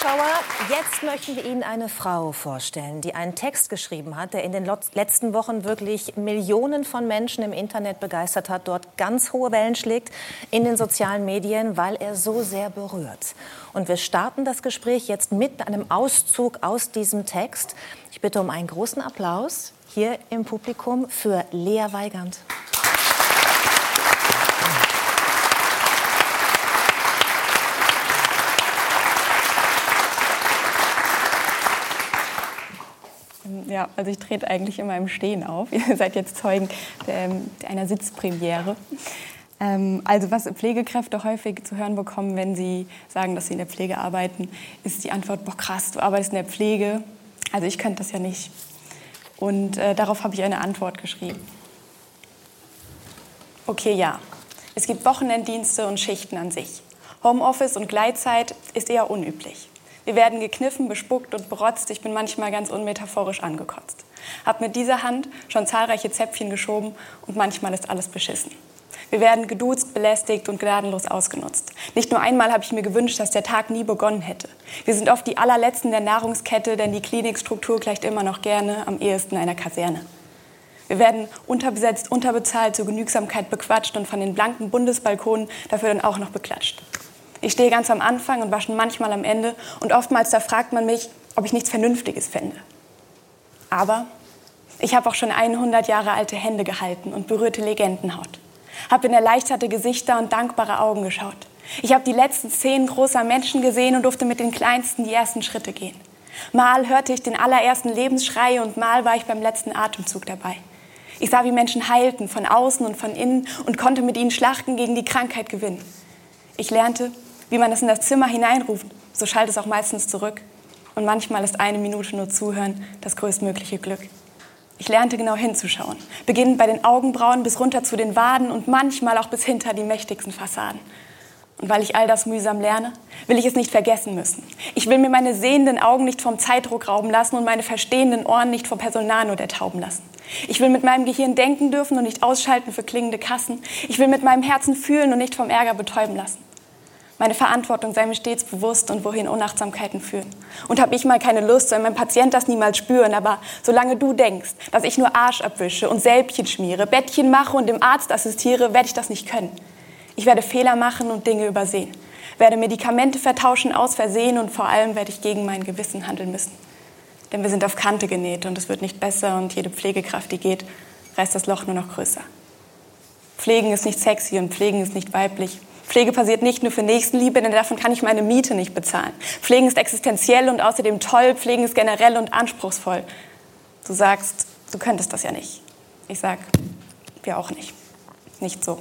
Zuschauer, jetzt möchten wir Ihnen eine Frau vorstellen, die einen Text geschrieben hat, der in den letzten Wochen wirklich Millionen von Menschen im Internet begeistert hat, dort ganz hohe Wellen schlägt in den sozialen Medien, weil er so sehr berührt. Und wir starten das Gespräch jetzt mit einem Auszug aus diesem Text. Ich bitte um einen großen Applaus hier im Publikum für Lea Weigand. Ja, also ich trete eigentlich immer im Stehen auf. Ihr seid jetzt Zeugen der, einer Sitzpremiere. Ähm, also was Pflegekräfte häufig zu hören bekommen, wenn sie sagen, dass sie in der Pflege arbeiten, ist die Antwort, boah krass, du arbeitest in der Pflege. Also ich könnte das ja nicht. Und äh, darauf habe ich eine Antwort geschrieben. Okay, ja. Es gibt Wochenenddienste und Schichten an sich. Homeoffice und Gleitzeit ist eher unüblich. Wir werden gekniffen, bespuckt und berotzt. Ich bin manchmal ganz unmetaphorisch angekotzt. Hab mit dieser Hand schon zahlreiche Zäpfchen geschoben und manchmal ist alles beschissen. Wir werden geduzt, belästigt und gnadenlos ausgenutzt. Nicht nur einmal habe ich mir gewünscht, dass der Tag nie begonnen hätte. Wir sind oft die allerletzten der Nahrungskette, denn die Klinikstruktur gleicht immer noch gerne am ehesten einer Kaserne. Wir werden unterbesetzt, unterbezahlt, zur Genügsamkeit bequatscht und von den blanken Bundesbalkonen dafür dann auch noch beklatscht. Ich stehe ganz am Anfang und wasche manchmal am Ende und oftmals da fragt man mich, ob ich nichts Vernünftiges fände. Aber ich habe auch schon 100 Jahre alte Hände gehalten und berührte Legendenhaut. Habe in erleichterte Gesichter und dankbare Augen geschaut. Ich habe die letzten Szenen großer Menschen gesehen und durfte mit den Kleinsten die ersten Schritte gehen. Mal hörte ich den allerersten Lebensschrei und mal war ich beim letzten Atemzug dabei. Ich sah, wie Menschen heilten, von außen und von innen und konnte mit ihnen Schlachten gegen die Krankheit gewinnen. Ich lernte, wie man es in das Zimmer hineinruft, so schallt es auch meistens zurück. Und manchmal ist eine Minute nur Zuhören das größtmögliche Glück. Ich lernte genau hinzuschauen, beginnend bei den Augenbrauen bis runter zu den Waden und manchmal auch bis hinter die mächtigsten Fassaden. Und weil ich all das mühsam lerne, will ich es nicht vergessen müssen. Ich will mir meine sehenden Augen nicht vom Zeitdruck rauben lassen und meine verstehenden Ohren nicht vom Personalnot ertauben lassen. Ich will mit meinem Gehirn denken dürfen und nicht ausschalten für klingende Kassen. Ich will mit meinem Herzen fühlen und nicht vom Ärger betäuben lassen. Meine Verantwortung sei mir stets bewusst und wohin Unachtsamkeiten führen. Und habe ich mal keine Lust, soll mein Patient das niemals spüren. Aber solange du denkst, dass ich nur Arsch abwische und Sälbchen schmiere, Bettchen mache und dem Arzt assistiere, werde ich das nicht können. Ich werde Fehler machen und Dinge übersehen. Werde Medikamente vertauschen aus Versehen und vor allem werde ich gegen mein Gewissen handeln müssen. Denn wir sind auf Kante genäht und es wird nicht besser und jede Pflegekraft, die geht, reißt das Loch nur noch größer. Pflegen ist nicht sexy und Pflegen ist nicht weiblich. Pflege passiert nicht nur für Nächstenliebe, denn davon kann ich meine Miete nicht bezahlen. Pflegen ist existenziell und außerdem toll. Pflegen ist generell und anspruchsvoll. Du sagst, du könntest das ja nicht. Ich sag, wir auch nicht. Nicht so.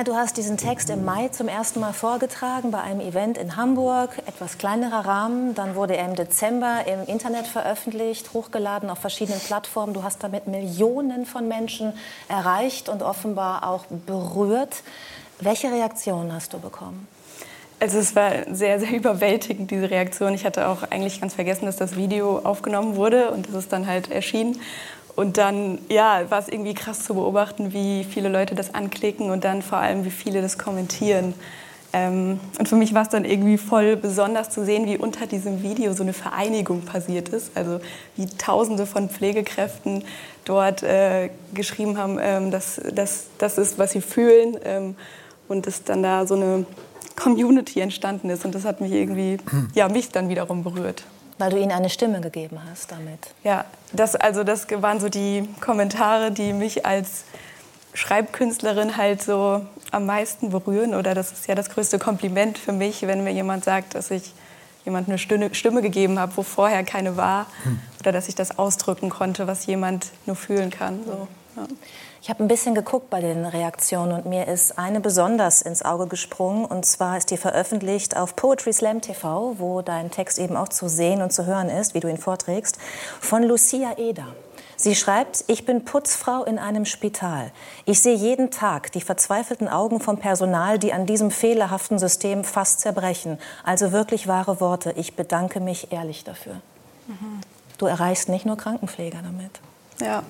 Lea, du hast diesen Text im Mai zum ersten Mal vorgetragen bei einem Event in Hamburg, etwas kleinerer Rahmen. Dann wurde er im Dezember im Internet veröffentlicht, hochgeladen auf verschiedenen Plattformen. Du hast damit Millionen von Menschen erreicht und offenbar auch berührt. Welche Reaktion hast du bekommen? Also es war sehr, sehr überwältigend, diese Reaktion. Ich hatte auch eigentlich ganz vergessen, dass das Video aufgenommen wurde und es dann halt erschien. Und dann ja, war es irgendwie krass zu beobachten, wie viele Leute das anklicken und dann vor allem, wie viele das kommentieren. Ähm, und für mich war es dann irgendwie voll besonders zu sehen, wie unter diesem Video so eine Vereinigung passiert ist. Also wie Tausende von Pflegekräften dort äh, geschrieben haben, ähm, dass das ist, was sie fühlen. Ähm, und dass dann da so eine Community entstanden ist. Und das hat mich irgendwie, ja, mich dann wiederum berührt. Weil du ihnen eine Stimme gegeben hast damit. Ja, das, also das waren so die Kommentare, die mich als Schreibkünstlerin halt so am meisten berühren. Oder das ist ja das größte Kompliment für mich, wenn mir jemand sagt, dass ich jemand eine Stimme, gegeben habe, wo vorher keine war. Hm. Oder dass ich das ausdrücken konnte, was jemand nur fühlen kann. So. Ja. Ich habe ein bisschen geguckt bei den Reaktionen und mir ist eine besonders ins Auge gesprungen. Und zwar ist die veröffentlicht auf Poetry Slam TV, wo dein Text eben auch zu sehen und zu hören ist, wie du ihn vorträgst, von Lucia Eder. Sie schreibt, ich bin Putzfrau in einem Spital. Ich sehe jeden Tag die verzweifelten Augen vom Personal, die an diesem fehlerhaften System fast zerbrechen. Also wirklich wahre Worte. Ich bedanke mich ehrlich dafür. Mhm. Du erreichst nicht nur Krankenpfleger damit. Ja.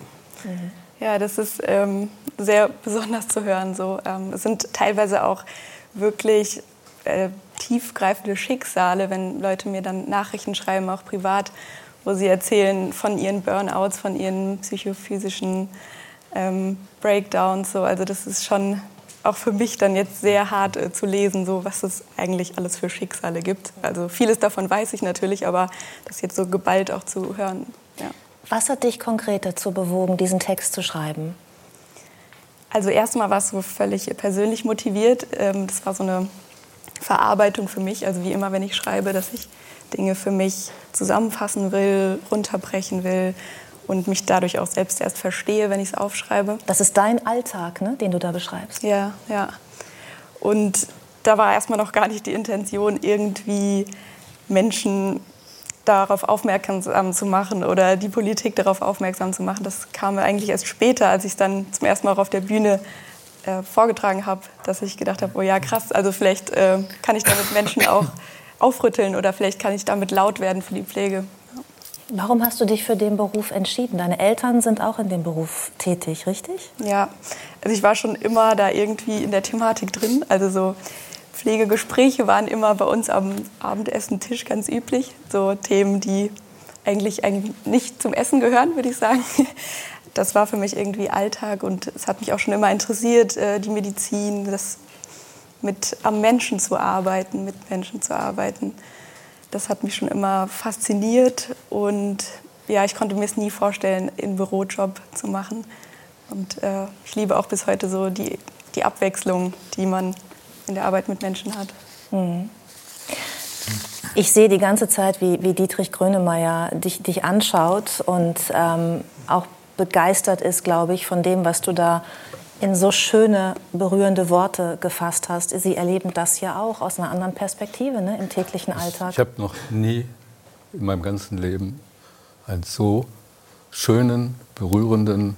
Mhm. Ja, das ist ähm, sehr besonders zu hören. So, ähm, es sind teilweise auch wirklich äh, tiefgreifende Schicksale, wenn Leute mir dann Nachrichten schreiben, auch privat, wo sie erzählen von ihren Burnouts, von ihren psychophysischen ähm, Breakdowns. So. Also das ist schon auch für mich dann jetzt sehr hart äh, zu lesen, so was es eigentlich alles für Schicksale gibt. Also vieles davon weiß ich natürlich, aber das jetzt so geballt auch zu hören. Was hat dich konkret dazu bewogen, diesen Text zu schreiben? Also erstmal war es so völlig persönlich motiviert. Ähm, das war so eine Verarbeitung für mich. Also wie immer, wenn ich schreibe, dass ich Dinge für mich zusammenfassen will, runterbrechen will und mich dadurch auch selbst erst verstehe, wenn ich es aufschreibe. Das ist dein Alltag, ne, den du da beschreibst. Ja, ja. Und da war erstmal noch gar nicht die Intention, irgendwie Menschen darauf aufmerksam zu machen oder die Politik darauf aufmerksam zu machen. Das kam eigentlich erst später, als ich es dann zum ersten Mal auch auf der Bühne äh, vorgetragen habe, dass ich gedacht habe, oh ja, krass, also vielleicht äh, kann ich damit Menschen auch aufrütteln oder vielleicht kann ich damit laut werden für die Pflege. Warum hast du dich für den Beruf entschieden? Deine Eltern sind auch in dem Beruf tätig, richtig? Ja, also ich war schon immer da irgendwie in der Thematik drin. Also so Pflegegespräche waren immer bei uns am Abendessentisch ganz üblich. So Themen, die eigentlich, nicht zum Essen gehören, würde ich sagen. Das war für mich irgendwie Alltag und es hat mich auch schon immer interessiert, äh, die Medizin, das mit am Menschen zu arbeiten, mit Menschen zu arbeiten. Das hat mich schon immer fasziniert und ja, ich konnte mir es nie vorstellen, einen Bürojob zu machen. Und äh, ich liebe auch bis heute so die, die Abwechslung, die man in der Arbeit mit Menschen hat. Mhm. Ich sehe die ganze Zeit, wie, wie Dietrich Grönemeyer dich, dich anschaut und ähm, auch begeistert ist, glaube ich, von dem, was du da in so schöne, berührende Worte gefasst hast. Sie erleben das ja auch aus einer anderen Perspektive ne, im täglichen Alltag. Ich habe noch nie in meinem ganzen Leben einen so schönen, berührenden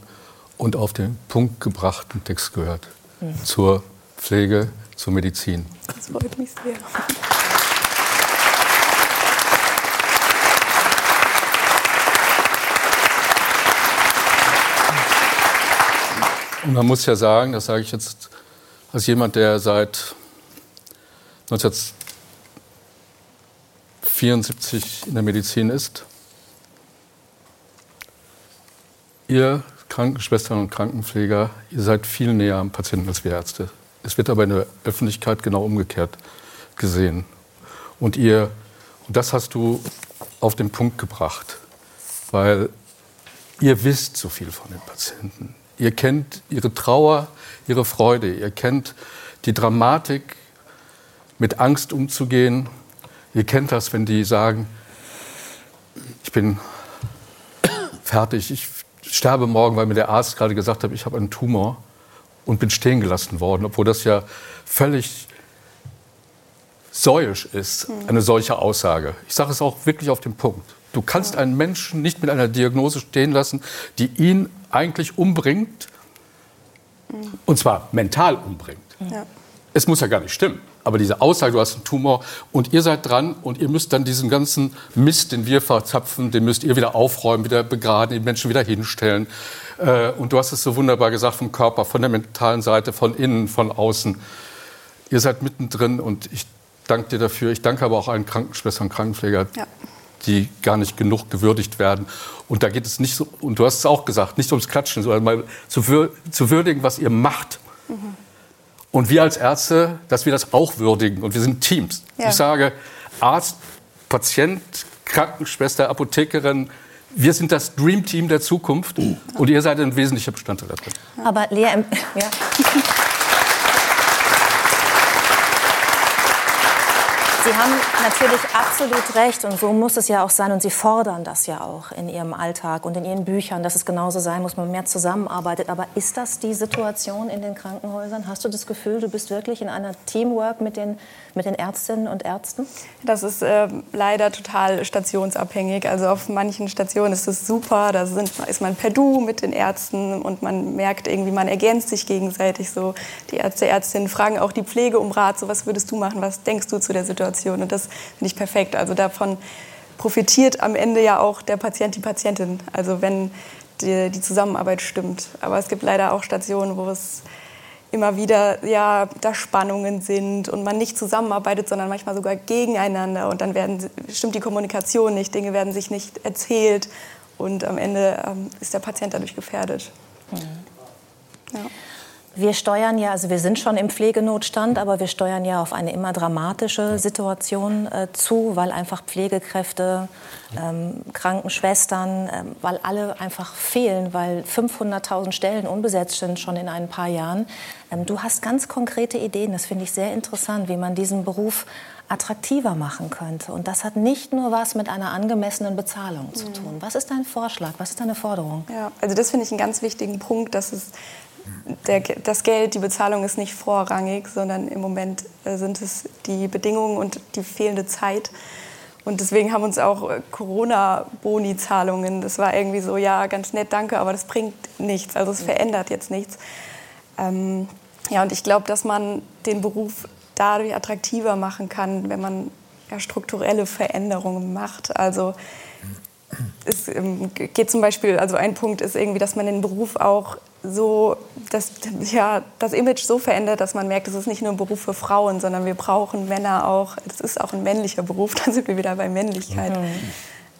und auf den Punkt gebrachten Text gehört mhm. zur Pflege, zur Medizin. Das freut mich sehr. Und man muss ja sagen, das sage ich jetzt als jemand, der seit 1974 in der Medizin ist, ihr Krankenschwestern und Krankenpfleger, ihr seid viel näher am Patienten als wir Ärzte. Es wird aber in der Öffentlichkeit genau umgekehrt gesehen. Und ihr, und das hast du auf den Punkt gebracht, weil ihr wisst so viel von den Patienten. Ihr kennt ihre Trauer, ihre Freude. Ihr kennt die Dramatik, mit Angst umzugehen. Ihr kennt das, wenn die sagen, ich bin fertig, ich sterbe morgen, weil mir der Arzt gerade gesagt hat, ich habe einen Tumor und bin stehen gelassen worden, obwohl das ja völlig säuisch ist, eine solche Aussage. Ich sage es auch wirklich auf den Punkt. Du kannst einen Menschen nicht mit einer Diagnose stehen lassen, die ihn eigentlich umbringt, und zwar mental umbringt. Ja. Es muss ja gar nicht stimmen. Aber diese Aussage, du hast einen Tumor und ihr seid dran und ihr müsst dann diesen ganzen Mist, den wir verzapfen, den müsst ihr wieder aufräumen, wieder begraden, die Menschen wieder hinstellen. Äh, und du hast es so wunderbar gesagt vom Körper, von der mentalen Seite, von innen, von außen. Ihr seid mittendrin und ich danke dir dafür. Ich danke aber auch allen Krankenschwestern und Krankenpflegern, ja die gar nicht genug gewürdigt werden. Und da geht es nicht so, und du hast es auch gesagt, nicht ums Klatschen, sondern mal zu, zu würdigen, was ihr macht. Mhm. Und wir als Ärzte, dass wir das auch würdigen. Und wir sind Teams. Ja. Ich sage, Arzt, Patient, Krankenschwester, Apothekerin, wir sind das Dream Team der Zukunft und ihr seid ein wesentlicher Bestandteil da drin. Aber Lea, ja. Sie haben natürlich absolut recht und so muss es ja auch sein und Sie fordern das ja auch in Ihrem Alltag und in Ihren Büchern, dass es genauso sein muss, man mehr zusammenarbeitet. Aber ist das die Situation in den Krankenhäusern? Hast du das Gefühl, du bist wirklich in einer Teamwork mit den, mit den Ärztinnen und Ärzten? Das ist äh, leider total stationsabhängig. Also auf manchen Stationen ist es super, da sind, ist man per Du mit den Ärzten und man merkt irgendwie, man ergänzt sich gegenseitig so. Die Ärzte, Ärztinnen fragen auch die Pflege um Rat, so was würdest du machen, was denkst du zu der Situation? Situation. Und das finde ich perfekt. Also davon profitiert am Ende ja auch der Patient, die Patientin. Also wenn die, die Zusammenarbeit stimmt. Aber es gibt leider auch Stationen, wo es immer wieder ja, da Spannungen sind und man nicht zusammenarbeitet, sondern manchmal sogar gegeneinander. Und dann werden, stimmt die Kommunikation nicht, Dinge werden sich nicht erzählt und am Ende ähm, ist der Patient dadurch gefährdet. Mhm. Ja. Wir steuern ja, also wir sind schon im Pflegenotstand, aber wir steuern ja auf eine immer dramatische Situation äh, zu, weil einfach Pflegekräfte, ähm, Krankenschwestern, äh, weil alle einfach fehlen, weil 500.000 Stellen unbesetzt sind schon in ein paar Jahren. Ähm, du hast ganz konkrete Ideen, das finde ich sehr interessant, wie man diesen Beruf attraktiver machen könnte. Und das hat nicht nur was mit einer angemessenen Bezahlung zu tun. Was ist dein Vorschlag? Was ist deine Forderung? Ja, also das finde ich einen ganz wichtigen Punkt, dass es der, das Geld, die Bezahlung ist nicht vorrangig, sondern im Moment äh, sind es die Bedingungen und die fehlende Zeit. Und deswegen haben uns auch äh, Corona-Boni-Zahlungen, das war irgendwie so, ja, ganz nett, danke, aber das bringt nichts, also es verändert jetzt nichts. Ähm, ja, und ich glaube, dass man den Beruf dadurch attraktiver machen kann, wenn man ja, strukturelle Veränderungen macht. Also es ähm, geht zum Beispiel, also ein Punkt ist irgendwie, dass man den Beruf auch so das, ja, das Image so verändert, dass man merkt, es ist nicht nur ein Beruf für Frauen, sondern wir brauchen Männer auch. Es ist auch ein männlicher Beruf, dann sind wir wieder bei Männlichkeit. Mhm.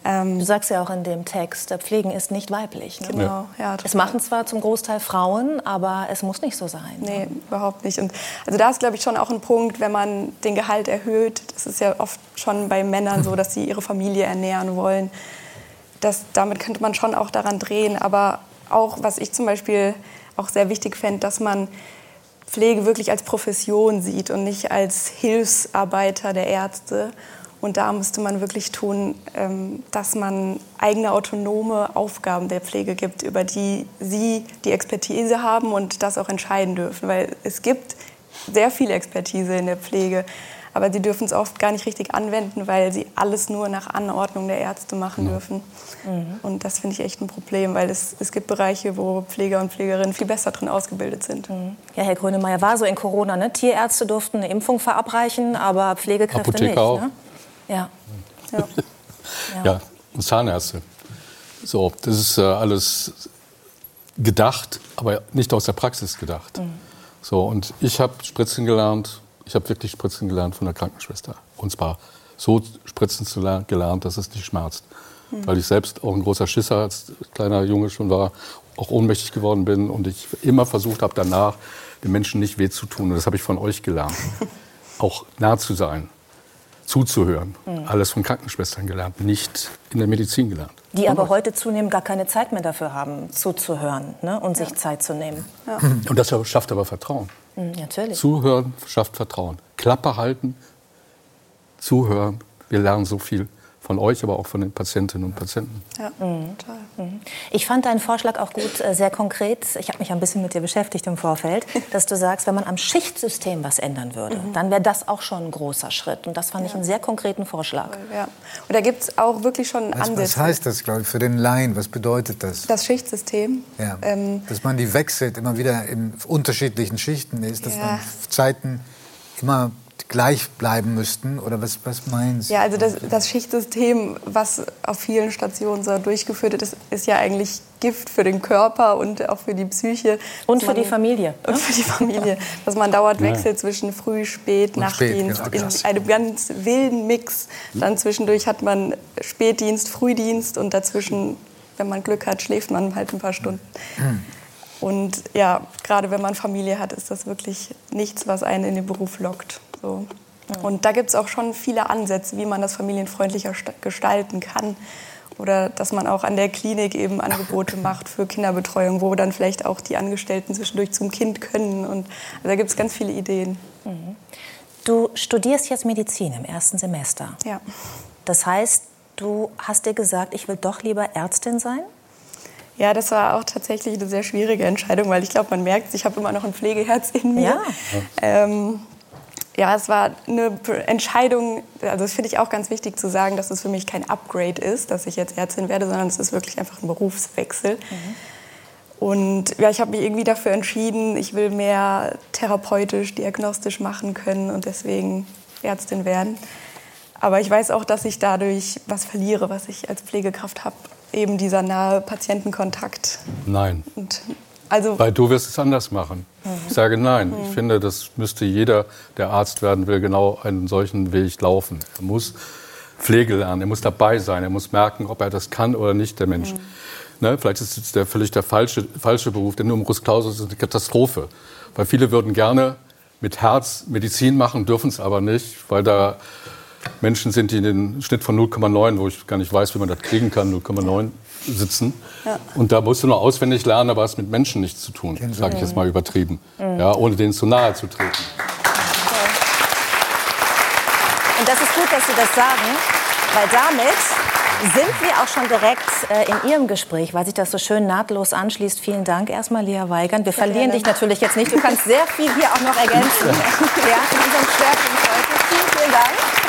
Ähm, du sagst ja auch in dem Text, Pflegen ist nicht weiblich. Ne? Genau, ja. Es machen zwar zum Großteil Frauen, aber es muss nicht so sein. Nee, ne? überhaupt nicht. Und also da ist, glaube ich, schon auch ein Punkt, wenn man den Gehalt erhöht. Das ist ja oft schon bei Männern so, dass sie ihre Familie ernähren wollen. Das, damit könnte man schon auch daran drehen. Aber auch, was ich zum Beispiel auch sehr wichtig fände, dass man Pflege wirklich als Profession sieht und nicht als Hilfsarbeiter der Ärzte. Und da müsste man wirklich tun, ähm, dass man eigene autonome Aufgaben der Pflege gibt, über die sie die Expertise haben und das auch entscheiden dürfen. Weil es gibt sehr viel Expertise in der Pflege aber sie dürfen es oft gar nicht richtig anwenden, weil sie alles nur nach Anordnung der Ärzte machen dürfen. Mhm. Und das finde ich echt ein Problem, weil es, es gibt Bereiche, wo Pfleger und Pflegerinnen viel besser drin ausgebildet sind. Mhm. Ja, Herr Grönemeyer, war so in Corona, ne? Tierärzte durften eine Impfung verabreichen, aber Pflegekräfte Apotheker nicht. Auch. Ne? Ja. ja. ja. und Zahnärzte. So, das ist äh, alles gedacht, aber nicht aus der Praxis gedacht. Mhm. So, und ich habe Spritzen gelernt ich habe wirklich Spritzen gelernt von der Krankenschwester. Und zwar so Spritzen zu lernen, gelernt, dass es nicht schmerzt. Mhm. Weil ich selbst auch ein großer Schisser als kleiner Junge schon war, auch ohnmächtig geworden bin und ich immer versucht habe, danach den Menschen nicht weh zu tun. Und das habe ich von euch gelernt. auch nah zu sein, zuzuhören. Mhm. Alles von Krankenschwestern gelernt, nicht in der Medizin gelernt. Die aber heute zunehmend gar keine Zeit mehr dafür haben, zuzuhören ne? und ja. sich Zeit zu nehmen. Ja. Und das schafft aber Vertrauen. Mhm, natürlich. Zuhören schafft Vertrauen. Klappe halten, zuhören. Wir lernen so viel von euch, aber auch von den Patientinnen und Patienten. Ja, mhm. total. Mhm. Ich fand deinen Vorschlag auch gut, äh, sehr konkret. Ich habe mich ein bisschen mit dir beschäftigt im Vorfeld, dass du sagst, wenn man am Schichtsystem was ändern würde, mhm. dann wäre das auch schon ein großer Schritt. Und das fand ja. ich einen sehr konkreten Vorschlag. Ja. Und da gibt es auch wirklich schon was, Ansätze. Was heißt das, glaube ich, für den Laien? Was bedeutet das? Das Schichtsystem. Ja. Ähm, dass man die wechselt, immer wieder in unterschiedlichen Schichten ist, dass man Zeiten immer gleich bleiben müssten? Oder was, was meinen Sie? Ja, also das, das, Schichtsystem, was auf vielen Stationen so durchgeführt wird, ist, ist ja eigentlich Gift für den Körper und auch für die Psyche. Und für man, die Familie. Und für die Familie. Dass man dauernd wechselt zwischen Früh-, Spät-, Nachtdienst spät, genau, in einem ganz wilden Mix. Dann zwischendurch hat man Spätdienst, Frühdienst und dazwischen, wenn man Glück hat, schläft man halt ein paar Stunden. Mhm. Und ja, gerade wenn man Familie hat, ist das wirklich nichts, was einen in den Beruf lockt. So. Und da gibt es auch schon viele Ansätze, wie man das familienfreundlicher gestalten kann. Oder dass man auch an der Klinik eben Angebote macht für Kinderbetreuung, wo dann vielleicht auch die Angestellten zwischendurch zum Kind können. Und also da gibt es ganz viele Ideen. Mhm. Du studierst jetzt Medizin im ersten Semester. Ja. Das heißt, du hast dir gesagt, ich will doch lieber Ärztin sein? Ja, das war auch tatsächlich eine sehr schwierige Entscheidung, weil ich glaube, man merkt, ich habe immer noch ein Pflegeherz in mir. Ja. Ähm, ja, es war eine Entscheidung, also das finde ich auch ganz wichtig zu sagen, dass es für mich kein Upgrade ist, dass ich jetzt Ärztin werde, sondern es ist wirklich einfach ein Berufswechsel. Mhm. Und ja, ich habe mich irgendwie dafür entschieden, ich will mehr therapeutisch, diagnostisch machen können und deswegen Ärztin werden. Aber ich weiß auch, dass ich dadurch was verliere, was ich als Pflegekraft habe. Eben dieser nahe Patientenkontakt. Nein. Und also Weil du wirst es anders machen. Mhm. Ich sage nein. Ich finde, das müsste jeder, der Arzt werden will, genau einen solchen Weg laufen. Er muss Pflege lernen, er muss dabei sein, er muss merken, ob er das kann oder nicht, der Mensch. Mhm. Ne, vielleicht ist es der, völlig der falsche, falsche Beruf. Der Numerus Clausus ist eine Katastrophe. Weil viele würden gerne mit Herz Medizin machen, dürfen es aber nicht, weil da Menschen sind, die den Schnitt von 0,9, wo ich gar nicht weiß, wie man das kriegen kann, 0,9 sitzen. Ja. Und da musst du nur auswendig lernen, aber es mit Menschen nichts zu tun, sage ich jetzt mal übertrieben, mhm. ja, ohne denen zu nahe zu treten. Und das ist gut, dass Sie das sagen, weil damit sind wir auch schon direkt äh, in Ihrem Gespräch, weil sich das so schön nahtlos anschließt. Vielen Dank erstmal, Lea Weigand. Wir verlieren gerne. dich natürlich jetzt nicht. Du kannst sehr viel hier auch noch ergänzen ja, in unserem Schwerpunkt heute. Vielen, vielen Dank.